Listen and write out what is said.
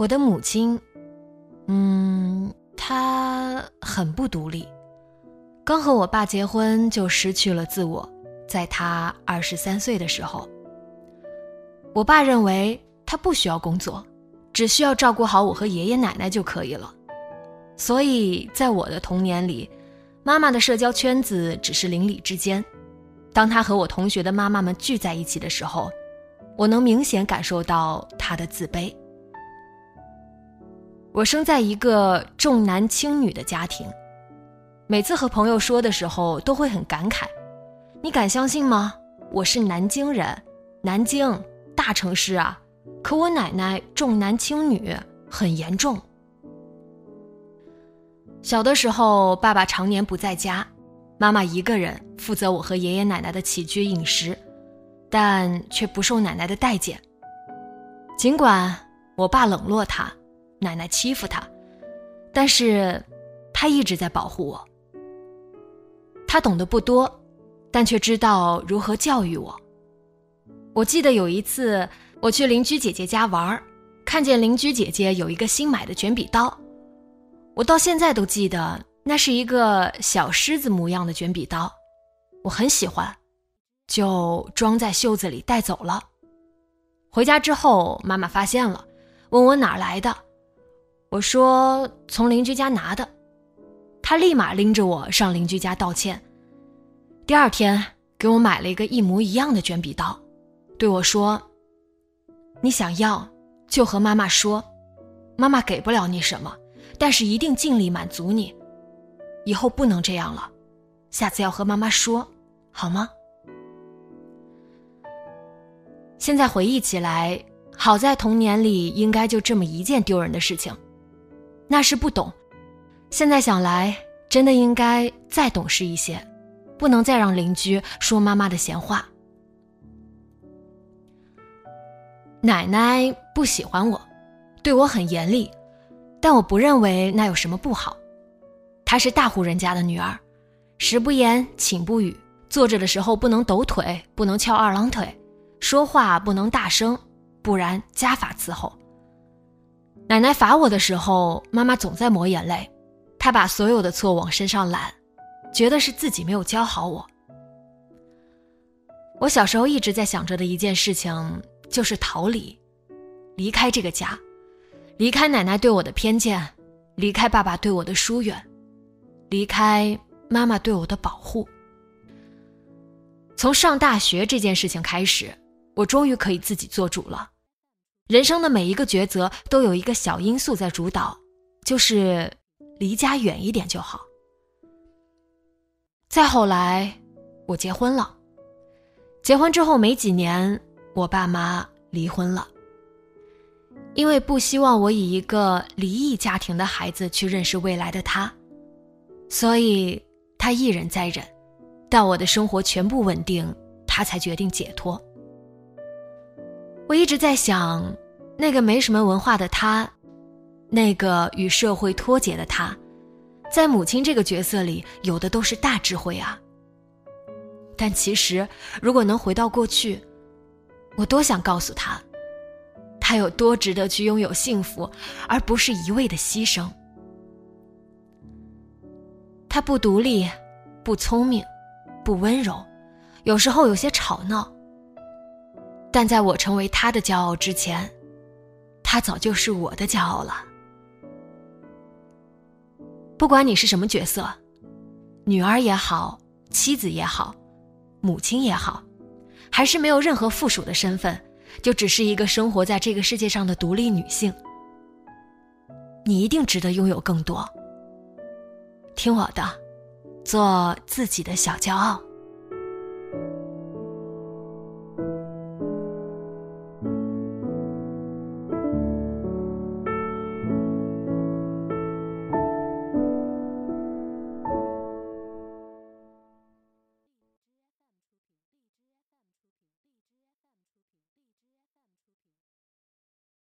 我的母亲，嗯，她很不独立。刚和我爸结婚就失去了自我，在她二十三岁的时候，我爸认为他不需要工作，只需要照顾好我和爷爷奶奶就可以了。所以在我的童年里，妈妈的社交圈子只是邻里之间。当他和我同学的妈妈们聚在一起的时候，我能明显感受到他的自卑。我生在一个重男轻女的家庭，每次和朋友说的时候都会很感慨。你敢相信吗？我是南京人，南京大城市啊，可我奶奶重男轻女很严重。小的时候，爸爸常年不在家，妈妈一个人负责我和爷爷奶奶的起居饮食，但却不受奶奶的待见。尽管我爸冷落他。奶奶欺负他，但是，他一直在保护我。他懂得不多，但却知道如何教育我。我记得有一次我去邻居姐姐家玩，看见邻居姐姐有一个新买的卷笔刀，我到现在都记得那是一个小狮子模样的卷笔刀，我很喜欢，就装在袖子里带走了。回家之后，妈妈发现了，问我哪来的。我说从邻居家拿的，他立马拎着我上邻居家道歉。第二天给我买了一个一模一样的卷笔刀，对我说：“你想要就和妈妈说，妈妈给不了你什么，但是一定尽力满足你。以后不能这样了，下次要和妈妈说，好吗？”现在回忆起来，好在童年里应该就这么一件丢人的事情。那是不懂，现在想来，真的应该再懂事一些，不能再让邻居说妈妈的闲话。奶奶不喜欢我，对我很严厉，但我不认为那有什么不好。她是大户人家的女儿，食不言，寝不语，坐着的时候不能抖腿，不能翘二郎腿，说话不能大声，不然家法伺候。奶奶罚我的时候，妈妈总在抹眼泪，她把所有的错往身上揽，觉得是自己没有教好我。我小时候一直在想着的一件事情就是逃离，离开这个家，离开奶奶对我的偏见，离开爸爸对我的疏远，离开妈妈对我的保护。从上大学这件事情开始，我终于可以自己做主了。人生的每一个抉择都有一个小因素在主导，就是离家远一点就好。再后来，我结婚了。结婚之后没几年，我爸妈离婚了。因为不希望我以一个离异家庭的孩子去认识未来的他，所以他一忍再忍，到我的生活全部稳定，他才决定解脱。我一直在想，那个没什么文化的他，那个与社会脱节的他，在母亲这个角色里，有的都是大智慧啊。但其实，如果能回到过去，我多想告诉他，他有多值得去拥有幸福，而不是一味的牺牲。他不独立，不聪明，不温柔，有时候有些吵闹。但在我成为他的骄傲之前，他早就是我的骄傲了。不管你是什么角色，女儿也好，妻子也好，母亲也好，还是没有任何附属的身份，就只是一个生活在这个世界上的独立女性，你一定值得拥有更多。听我的，做自己的小骄傲。